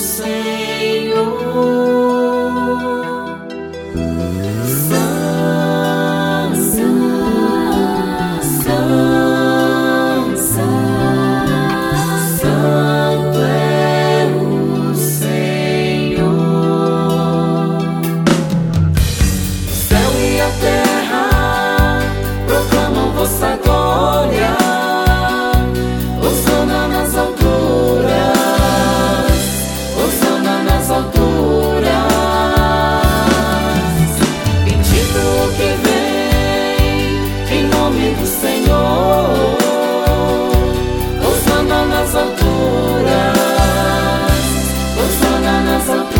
say do Senhor. Osana nas alturas, Osana nas alturas.